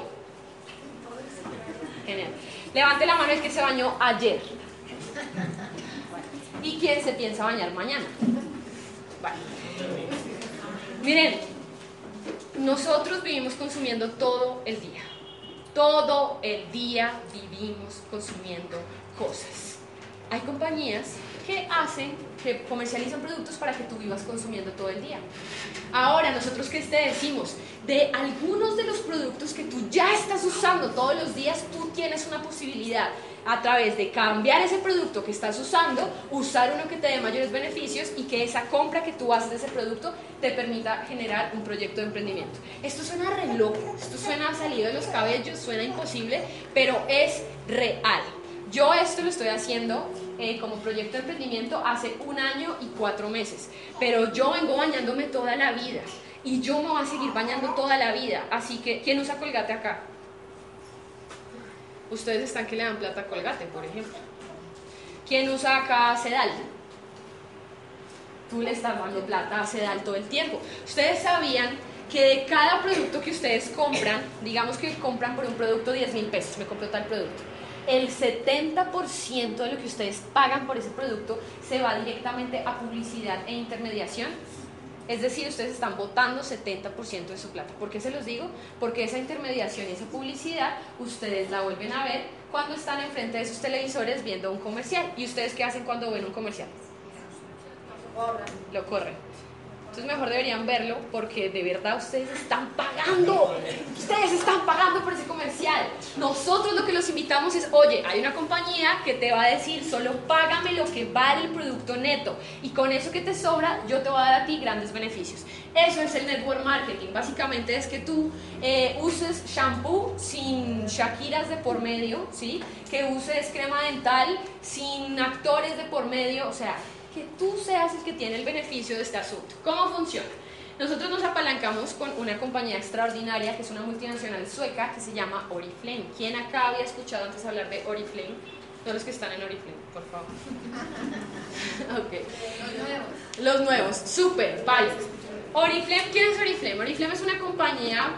Genial. Levante la mano el que se bañó ayer. ¿Y quién se piensa bañar mañana? Miren, nosotros vivimos consumiendo todo el día. Todo el día vivimos consumiendo cosas. Hay compañías que hacen, que comercializan productos para que tú vivas consumiendo todo el día. Ahora, nosotros que te decimos, de algunos de los productos que tú ya estás usando todos los días, tú tienes una posibilidad a través de cambiar ese producto que estás usando, usar uno que te dé mayores beneficios y que esa compra que tú haces de ese producto te permita generar un proyecto de emprendimiento. Esto suena re loco, esto suena salido de los cabellos, suena imposible, pero es real. Yo esto lo estoy haciendo eh, como proyecto de emprendimiento hace un año y cuatro meses, pero yo vengo bañándome toda la vida y yo me voy a seguir bañando toda la vida. Así que, ¿quién usa colgate acá? Ustedes están que le dan plata a colgate, por ejemplo. ¿Quién usa acá sedal? Tú le estás dando plata a sedal todo el tiempo. Ustedes sabían que de cada producto que ustedes compran, digamos que compran por un producto 10 mil pesos, me compró tal producto, el 70% de lo que ustedes pagan por ese producto se va directamente a publicidad e intermediación es decir, ustedes están votando 70% de su plata. ¿Por qué se los digo? Porque esa intermediación y esa publicidad ustedes la vuelven a ver cuando están enfrente de sus televisores viendo un comercial. ¿Y ustedes qué hacen cuando ven un comercial? Lo corren. Entonces mejor deberían verlo porque de verdad ustedes están pagando. Ustedes están pagando por ese comercial. Nosotros lo que los invitamos es, oye, hay una compañía que te va a decir, solo págame lo que vale el producto neto. Y con eso que te sobra, yo te voy a dar a ti grandes beneficios. Eso es el network marketing. Básicamente es que tú eh, uses shampoo sin Shakiras de por medio, ¿sí? Que uses crema dental sin actores de por medio. O sea, que tú seas el que tiene el beneficio de este asunto. ¿Cómo funciona? Nosotros nos apalancamos con una compañía extraordinaria que es una multinacional sueca que se llama Oriflame. ¿Quién acá había escuchado antes hablar de Oriflame? Todos los que están en Oriflame, por favor. ok. Los nuevos. Los nuevos, súper, vale. Oriflame, ¿quién es Oriflame? Oriflame es una compañía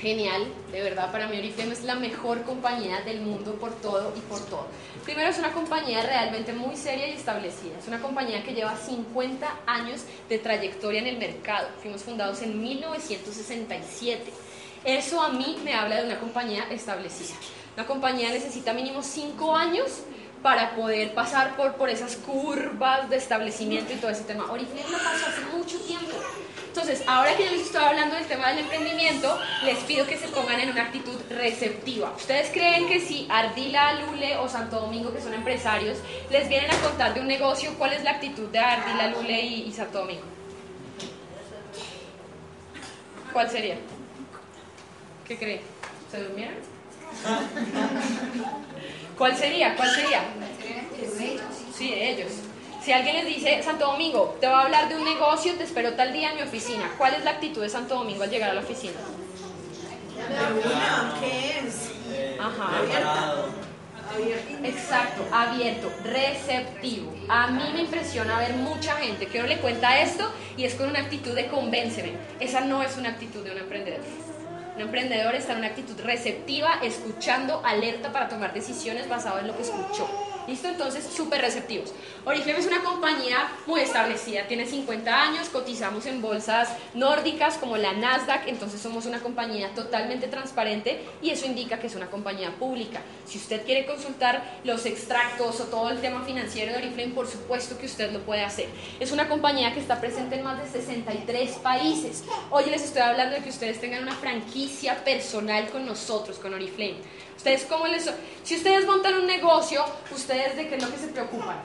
genial, de verdad, para mí Oriflame es la mejor compañía del mundo por todo y por todo. Primero es una compañía realmente muy seria y establecida, es una compañía que lleva 50 años de trayectoria en el mercado, fuimos fundados en 1967. Eso a mí me habla de una compañía establecida. Una compañía necesita mínimo 5 años para poder pasar por, por esas curvas de establecimiento y todo ese tema. Oriflame lo pasó hace mucho tiempo. Entonces, ahora que yo les estoy hablando del tema del emprendimiento, les pido que se pongan en una actitud receptiva. ¿Ustedes creen que si Ardila, Lule o Santo Domingo, que son empresarios, les vienen a contar de un negocio, cuál es la actitud de Ardila, Lule y, Santo Domingo? ¿Cuál sería? ¿Qué creen? ¿Se durmieron? ¿Cuál sería? ¿Cuál sería? Sí, ellos. Si alguien les dice, Santo Domingo, te va a hablar de un negocio, te espero tal día en mi oficina, ¿cuál es la actitud de Santo Domingo al llegar a la oficina? ¿Qué es? Ajá. Exacto, abierto, receptivo. A mí me impresiona ver mucha gente que uno le cuenta esto y es con una actitud de convénceme. Esa no es una actitud de un emprendedor. Un emprendedor está en una actitud receptiva, escuchando, alerta para tomar decisiones basado en lo que escuchó. ¿Listo? Entonces, súper receptivos. Oriflame es una compañía muy establecida, tiene 50 años, cotizamos en bolsas nórdicas como la Nasdaq, entonces somos una compañía totalmente transparente y eso indica que es una compañía pública. Si usted quiere consultar los extractos o todo el tema financiero de Oriflame, por supuesto que usted lo puede hacer. Es una compañía que está presente en más de 63 países. Hoy les estoy hablando de que ustedes tengan una franquicia personal con nosotros, con Oriflame. Ustedes cómo les... Si ustedes montan un negocio, ¿ustedes de qué es lo que se preocupan?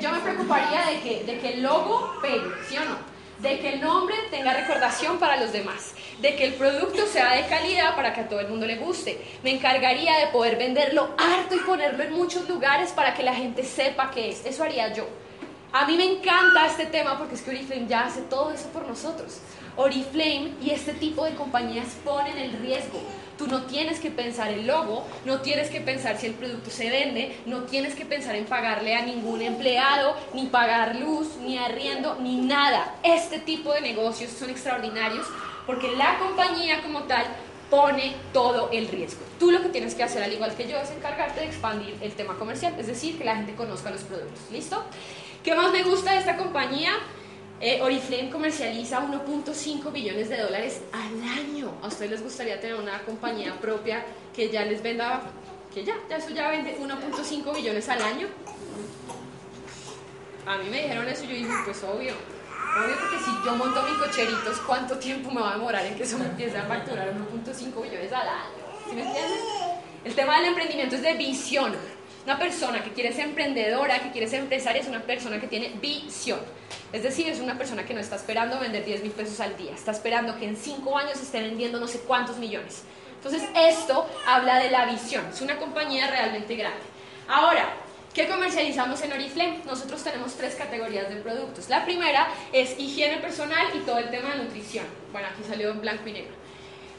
Yo me preocuparía de que, de que el logo pegue, ¿sí o no? De que el nombre tenga recordación para los demás, de que el producto sea de calidad para que a todo el mundo le guste. Me encargaría de poder venderlo harto y ponerlo en muchos lugares para que la gente sepa qué es. Eso haría yo. A mí me encanta este tema porque es que Oriflame ya hace todo eso por nosotros. Oriflame y este tipo de compañías ponen el riesgo Tú no tienes que pensar el logo, no tienes que pensar si el producto se vende, no tienes que pensar en pagarle a ningún empleado, ni pagar luz, ni arriendo, ni nada. Este tipo de negocios son extraordinarios porque la compañía como tal pone todo el riesgo. Tú lo que tienes que hacer, al igual que yo, es encargarte de expandir el tema comercial, es decir, que la gente conozca los productos. ¿Listo? ¿Qué más me gusta de esta compañía? Eh, Oriflame comercializa 1.5 billones de dólares al año. ¿A ustedes les gustaría tener una compañía propia que ya les venda que ya, ya eso ya vende 1.5 billones al año. A mí me dijeron eso y yo dije, pues obvio, obvio porque si yo monto mis cocheritos, ¿cuánto tiempo me va a demorar en que eso me empiece a facturar 1.5 billones al año? ¿Sí me entienden? El tema del emprendimiento es de visión. Una persona que quiere ser emprendedora, que quiere ser empresaria, es una persona que tiene visión. Es decir, es una persona que no está esperando vender 10 mil pesos al día, está esperando que en 5 años esté vendiendo no sé cuántos millones. Entonces, esto habla de la visión, es una compañía realmente grande. Ahora, ¿qué comercializamos en Oriflame? Nosotros tenemos tres categorías de productos. La primera es higiene personal y todo el tema de nutrición. Bueno, aquí salió en blanco y negro.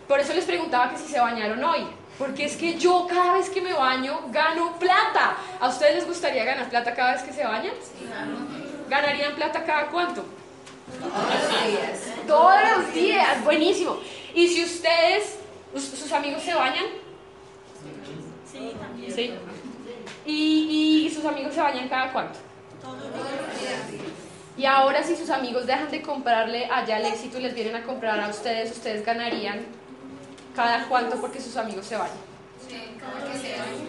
Por eso les preguntaba que si se bañaron hoy. Porque es que yo cada vez que me baño gano plata. ¿A ustedes les gustaría ganar plata cada vez que se bañan? Sí, ¿Ganarían plata cada cuánto? Todos los días. Todos los días, buenísimo. ¿Y si ustedes, sus amigos se bañan? Sí, también. ¿Sí? ¿Y, sus amigos se bañan cada cuánto? Todos los días. Y ahora si sus amigos dejan de comprarle allá el éxito y les vienen a comprar a ustedes, ustedes ganarían cada cuánto porque sus amigos se bañan.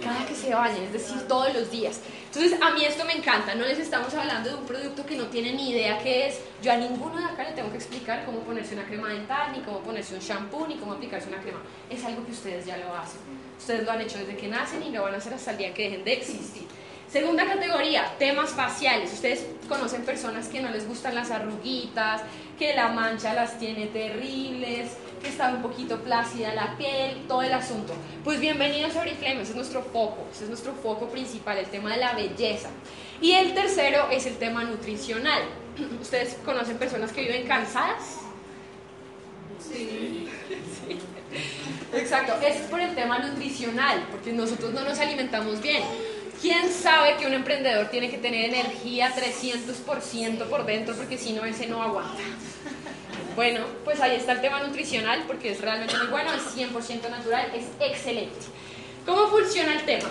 Cada que se bañan, es decir, todos los días. Entonces, a mí esto me encanta. No les estamos hablando de un producto que no tiene ni idea qué es. Yo a ninguno de acá le tengo que explicar cómo ponerse una crema dental, ni cómo ponerse un shampoo, ni cómo aplicarse una crema. Es algo que ustedes ya lo hacen. Ustedes lo han hecho desde que nacen y lo van a hacer hasta el día que dejen de existir. Segunda categoría, temas faciales. Ustedes conocen personas que no les gustan las arruguitas, que la mancha las tiene terribles, que está un poquito plácida la piel, todo el asunto. Pues bienvenidos a Oriflame, ese es nuestro foco, ese es nuestro foco principal, el tema de la belleza. Y el tercero es el tema nutricional. ¿Ustedes conocen personas que viven cansadas? Sí. sí. Exacto, es por el tema nutricional, porque nosotros no nos alimentamos bien. ¿Quién sabe que un emprendedor tiene que tener energía 300% por dentro porque si no, ese no aguanta? Bueno, pues ahí está el tema nutricional porque es realmente muy bueno, es 100% natural, es excelente. ¿Cómo funciona el tema?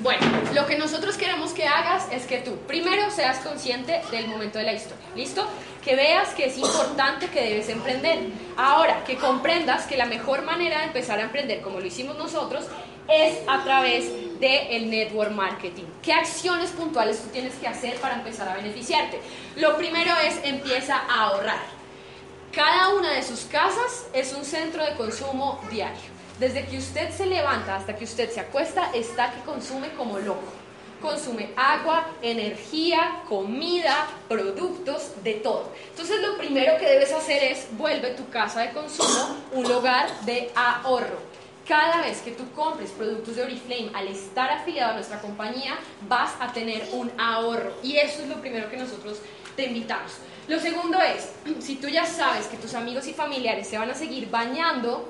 Bueno, lo que nosotros queremos que hagas es que tú primero seas consciente del momento de la historia, ¿listo? Que veas que es importante que debes emprender. Ahora, que comprendas que la mejor manera de empezar a emprender, como lo hicimos nosotros, es a través del network marketing. ¿Qué acciones puntuales tú tienes que hacer para empezar a beneficiarte? Lo primero es empieza a ahorrar. Cada una de sus casas es un centro de consumo diario. Desde que usted se levanta hasta que usted se acuesta, está que consume como loco. Consume agua, energía, comida, productos, de todo. Entonces lo primero que debes hacer es vuelve tu casa de consumo un lugar de ahorro. Cada vez que tú compres productos de Oriflame, al estar afiliado a nuestra compañía, vas a tener un ahorro. Y eso es lo primero que nosotros te invitamos. Lo segundo es, si tú ya sabes que tus amigos y familiares se van a seguir bañando,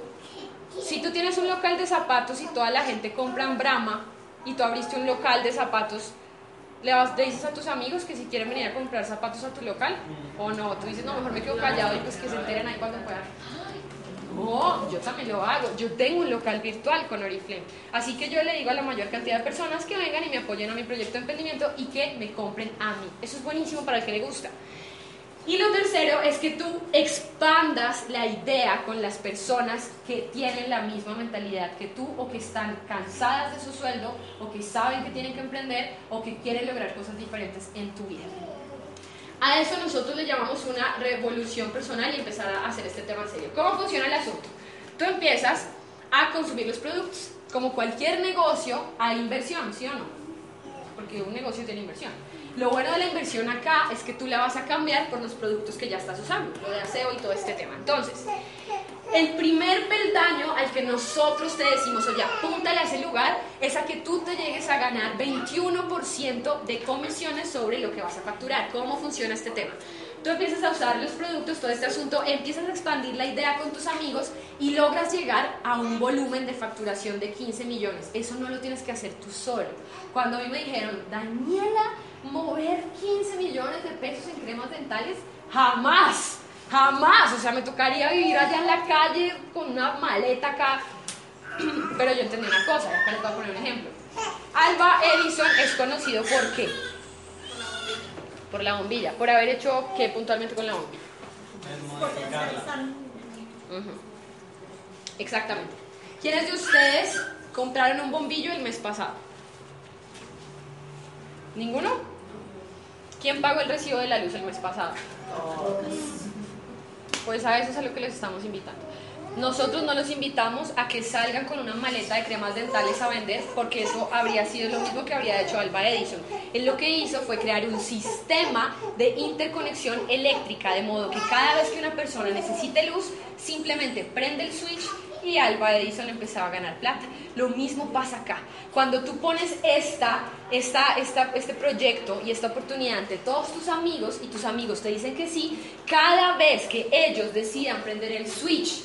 si tú tienes un local de zapatos y toda la gente compra en Brahma y tú abriste un local de zapatos, ¿le, vas, dices a tus amigos que si quieren venir a comprar zapatos a tu local? ¿O no? Tú dices, no, mejor me quedo callado y pues que se enteren ahí cuando puedan. No, yo también lo hago. Yo tengo un local virtual con Oriflame. Así que yo le digo a la mayor cantidad de personas que vengan y me apoyen a mi proyecto de emprendimiento y que me compren a mí. Eso es buenísimo para el que le gusta. Y lo tercero es que tú expandas la idea con las personas que tienen la misma mentalidad que tú o que están cansadas de su sueldo o que saben que tienen que emprender o que quieren lograr cosas diferentes en tu vida. A eso nosotros le llamamos una revolución personal y empezar a hacer este tema en serio. ¿Cómo funciona el asunto? Tú empiezas a consumir los productos. Como cualquier negocio, hay inversión, ¿sí o no? Porque un negocio tiene inversión. Lo bueno de la inversión acá es que tú la vas a cambiar por los productos que ya estás usando, lo de aseo y todo este tema. Entonces, el primer peldaño al que nosotros te decimos, oye, apúntale a ese lugar, es a que tú te llegues a ganar 21% de comisiones sobre lo que vas a facturar. ¿Cómo funciona este tema? Tú empiezas a usar los productos, todo este asunto, empiezas a expandir la idea con tus amigos y logras llegar a un volumen de facturación de 15 millones. Eso no lo tienes que hacer tú solo. Cuando a mí me dijeron, Daniela, mover 15 millones de pesos en cremas dentales, jamás, jamás. O sea, me tocaría vivir allá en la calle con una maleta acá. Pero yo entendí una cosa, acá les voy a poner un ejemplo. Alba Edison es conocido por qué? Por la bombilla. Por haber hecho qué puntualmente con la bombilla. Exactamente. ¿Quiénes de ustedes compraron un bombillo el mes pasado? ¿Ninguno? ¿Quién pagó el recibo de la luz el mes pasado? Pues a eso es a lo que les estamos invitando. Nosotros no los invitamos a que salgan con una maleta de cremas dentales a vender porque eso habría sido lo mismo que habría hecho Alba Edison. Él lo que hizo fue crear un sistema de interconexión eléctrica de modo que cada vez que una persona necesite luz, simplemente prende el switch y Alba Edison empezaba a ganar plata. Lo mismo pasa acá. Cuando tú pones esta, esta, esta, este proyecto y esta oportunidad ante todos tus amigos y tus amigos te dicen que sí, cada vez que ellos decidan prender el switch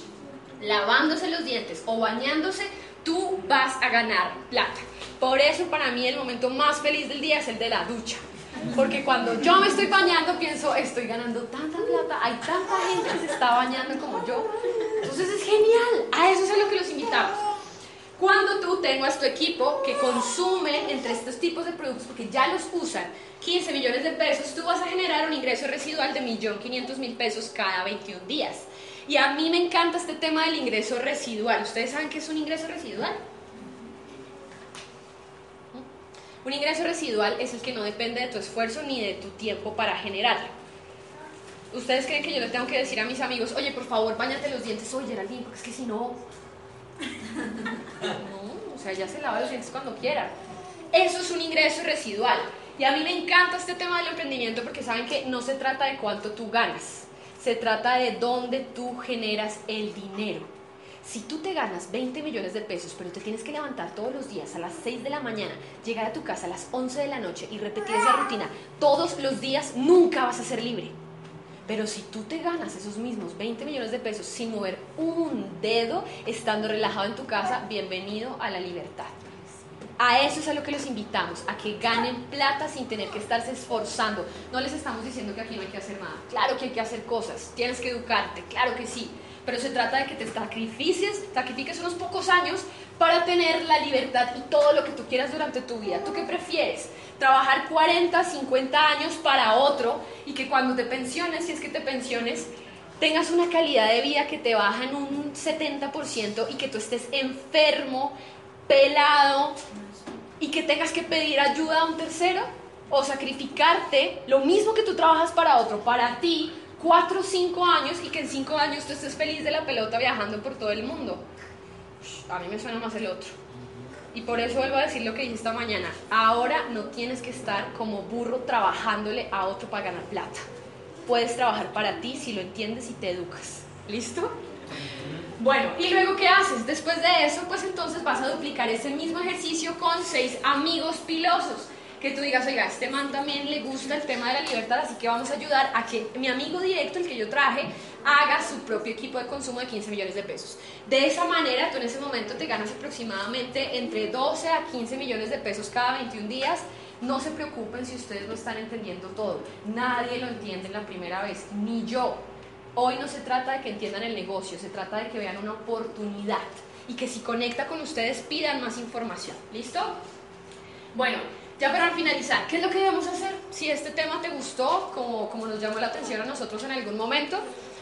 lavándose los dientes o bañándose, tú vas a ganar plata. Por eso para mí el momento más feliz del día es el de la ducha. Porque cuando yo me estoy bañando pienso, estoy ganando tanta plata, hay tanta gente que se está bañando como yo. Entonces es genial, a eso es a lo que los invitamos. Cuando tú tengas tu equipo que consume entre estos tipos de productos, porque ya los usan, 15 millones de pesos, tú vas a generar un ingreso residual de 1.500.000 pesos cada 21 días. Y a mí me encanta este tema del ingreso residual. ¿Ustedes saben qué es un ingreso residual? Un ingreso residual es el que no depende de tu esfuerzo ni de tu tiempo para generarlo. ¿Ustedes creen que yo le tengo que decir a mis amigos, oye, por favor, bañate los dientes hoy, Geraldine, porque es que si no... No, o sea, ya se lava los dientes cuando quiera. Eso es un ingreso residual. Y a mí me encanta este tema del emprendimiento porque saben que no se trata de cuánto tú ganas se trata de dónde tú generas el dinero. Si tú te ganas 20 millones de pesos, pero te tienes que levantar todos los días a las 6 de la mañana, llegar a tu casa a las 11 de la noche y repetir esa rutina todos los días, nunca vas a ser libre. Pero si tú te ganas esos mismos 20 millones de pesos sin mover un dedo, estando relajado en tu casa, bienvenido a la libertad. A eso es a lo que los invitamos, a que ganen plata sin tener que estarse esforzando. No les estamos diciendo que aquí no hay que hacer nada. Claro que hay que hacer cosas, tienes que educarte, claro que sí. Pero se trata de que te sacrifiques, sacrifiques unos pocos años para tener la libertad y todo lo que tú quieras durante tu vida. ¿Tú qué prefieres? Trabajar 40, 50 años para otro y que cuando te pensiones, si es que te pensiones, tengas una calidad de vida que te baja en un 70% y que tú estés enfermo, pelado y que tengas que pedir ayuda a un tercero o sacrificarte lo mismo que tú trabajas para otro, para ti, cuatro o cinco años y que en cinco años tú estés feliz de la pelota viajando por todo el mundo. A mí me suena más el otro. Y por eso vuelvo a decir lo que dije esta mañana. Ahora no tienes que estar como burro trabajándole a otro para ganar plata. Puedes trabajar para ti si lo entiendes y te educas. ¿Listo? Bueno, ¿y luego qué haces? Después de eso, pues entonces vas a duplicar ese mismo ejercicio con seis amigos pilosos. Que tú digas, oiga, este man también le gusta el tema de la libertad, así que vamos a ayudar a que mi amigo directo, el que yo traje, haga su propio equipo de consumo de 15 millones de pesos. De esa manera, tú en ese momento te ganas aproximadamente entre 12 a 15 millones de pesos cada 21 días. No se preocupen si ustedes no están entendiendo todo. Nadie lo entiende en la primera vez, ni yo. Hoy no se trata de que entiendan el negocio, se trata de que vean una oportunidad y que si conecta con ustedes pidan más información. ¿Listo? Bueno, ya para finalizar, ¿qué es lo que debemos hacer? Si este tema te gustó, como, como nos llamó la atención a nosotros en algún momento,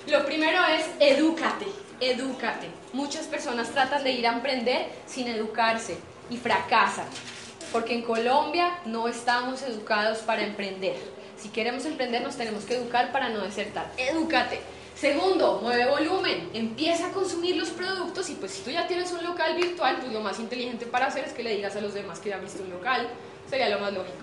lo primero es edúcate, edúcate. Muchas personas tratan de ir a emprender sin educarse y fracasan, porque en Colombia no estamos educados para emprender. Si queremos emprender nos tenemos que educar para no desertar. Edúcate. Segundo, mueve volumen, empieza a consumir los productos y pues si tú ya tienes un local virtual, pues lo más inteligente para hacer es que le digas a los demás que ya visto un local, sería lo más lógico.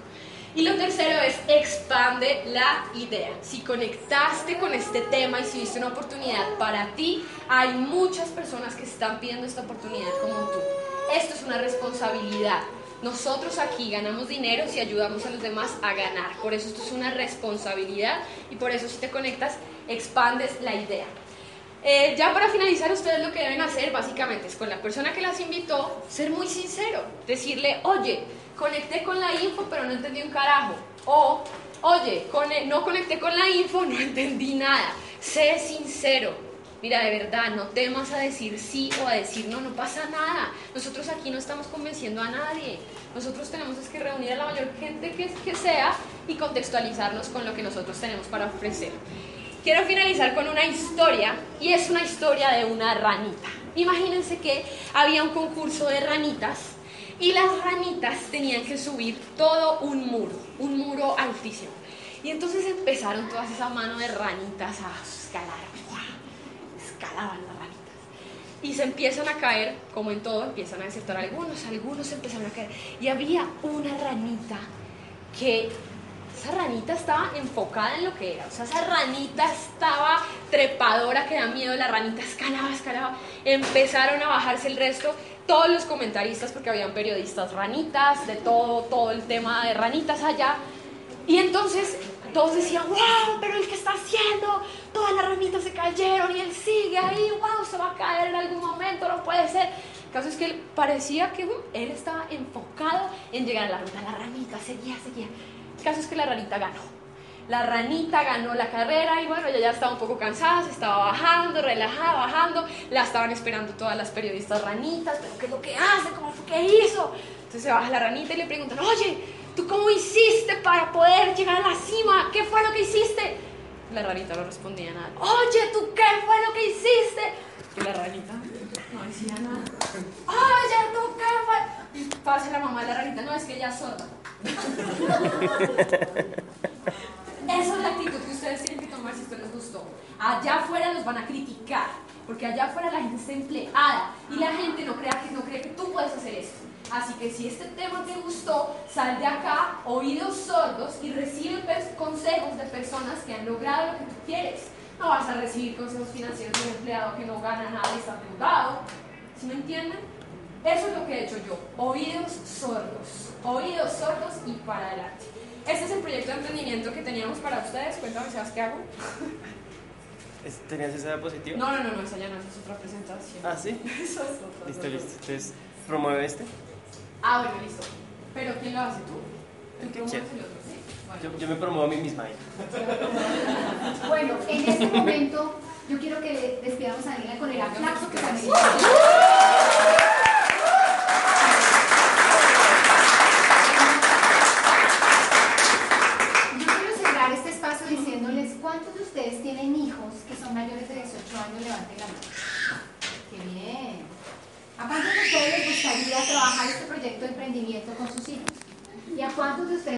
Y lo tercero es expande la idea. Si conectaste con este tema y si viste una oportunidad para ti, hay muchas personas que están pidiendo esta oportunidad como tú. Esto es una responsabilidad. Nosotros aquí ganamos dinero si ayudamos a los demás a ganar. Por eso esto es una responsabilidad y por eso si te conectas expandes la idea. Eh, ya para finalizar, ustedes lo que deben hacer básicamente es con la persona que las invitó, ser muy sincero, decirle, oye, conecté con la info pero no entendí un carajo. O, oye, no conecté con la info, no entendí nada. Sé sincero, Mira, de verdad, no temas a decir sí o a decir no, no pasa nada. Nosotros aquí no estamos convenciendo a nadie. Nosotros tenemos que reunir a la mayor gente que, que sea y contextualizarnos con lo que nosotros tenemos para ofrecer. Quiero finalizar con una historia y es una historia de una ranita. Imagínense que había un concurso de ranitas y las ranitas tenían que subir todo un muro, un muro altísimo. Y entonces empezaron todas esas manos de ranitas a escalar. Escalaban las ranitas. Y se empiezan a caer, como en todo, empiezan a desertar algunos, algunos empezaron a caer. Y había una ranita que esa ranita estaba enfocada en lo que era. O sea, esa ranita estaba trepadora, que da miedo. La ranita escalaba, escalaba. Empezaron a bajarse el resto. Todos los comentaristas, porque habían periodistas ranitas, de todo, todo el tema de ranitas allá. Y entonces todos decían, wow, pero el que está haciendo, todas las ranitas se cayeron y él sigue ahí, wow, se va a caer en algún momento, no puede ser. El caso es que él parecía que él estaba enfocado en llegar a la ruta. La ranita seguía, seguía. El caso es que la ranita ganó. La ranita ganó la carrera y bueno, ella ya estaba un poco cansada, se estaba bajando, relajada, bajando. La estaban esperando todas las periodistas ranitas, pero ¿qué es lo que hace? ¿Cómo fue que hizo? Entonces se baja la ranita y le preguntan, oye, ¿tú cómo hiciste para poder llegar a la cima? ¿Qué fue lo que hiciste? La ranita no respondía nada. Oye, ¿tú qué fue lo que hiciste? Y la ranita no decía nada. ¿Tú qué fue? Y pasa la mamá de la ranita, no, es que ella es sorda. Esa es la actitud que ustedes tienen que tomar si esto les gustó. Allá afuera los van a criticar, porque allá afuera la gente está empleada y la gente no cree que, no cree que tú puedes hacer esto. Así que si este tema te gustó, sal de acá, oídos sordos y recibe consejos de personas que han logrado lo que tú quieres. No vas a recibir consejos financieros de un empleado que no gana nada y está endeudado. ¿Sí me entienden? Eso es lo que he hecho yo. Oídos sordos. Oídos sordos y para adelante. Este es el proyecto de emprendimiento que teníamos para ustedes. Cuéntame, ¿sabes qué hago? ¿Tenías esa diapositiva? No, no, no, no, esa ya no, esa es otra presentación. ¿Ah, sí? Eso es otra. Listo, listo. Entonces, promueve este. Ah, bueno, listo. ¿Pero quién lo hace tú? El que promueves quiera. el otro, sí? Bueno. Yo, yo me promuevo a mí misma ahí. Bueno, en este momento yo quiero que despidamos a Daniela con el aplauso que también. Yo quiero cerrar este espacio diciéndoles cuántos de ustedes tienen hijos que son mayores de 18 años, levanten la mano. Qué bien. ¿A cuántos de ustedes les gustaría trabajar este proyecto de emprendimiento con sus hijos? ¿Y a cuántos de ustedes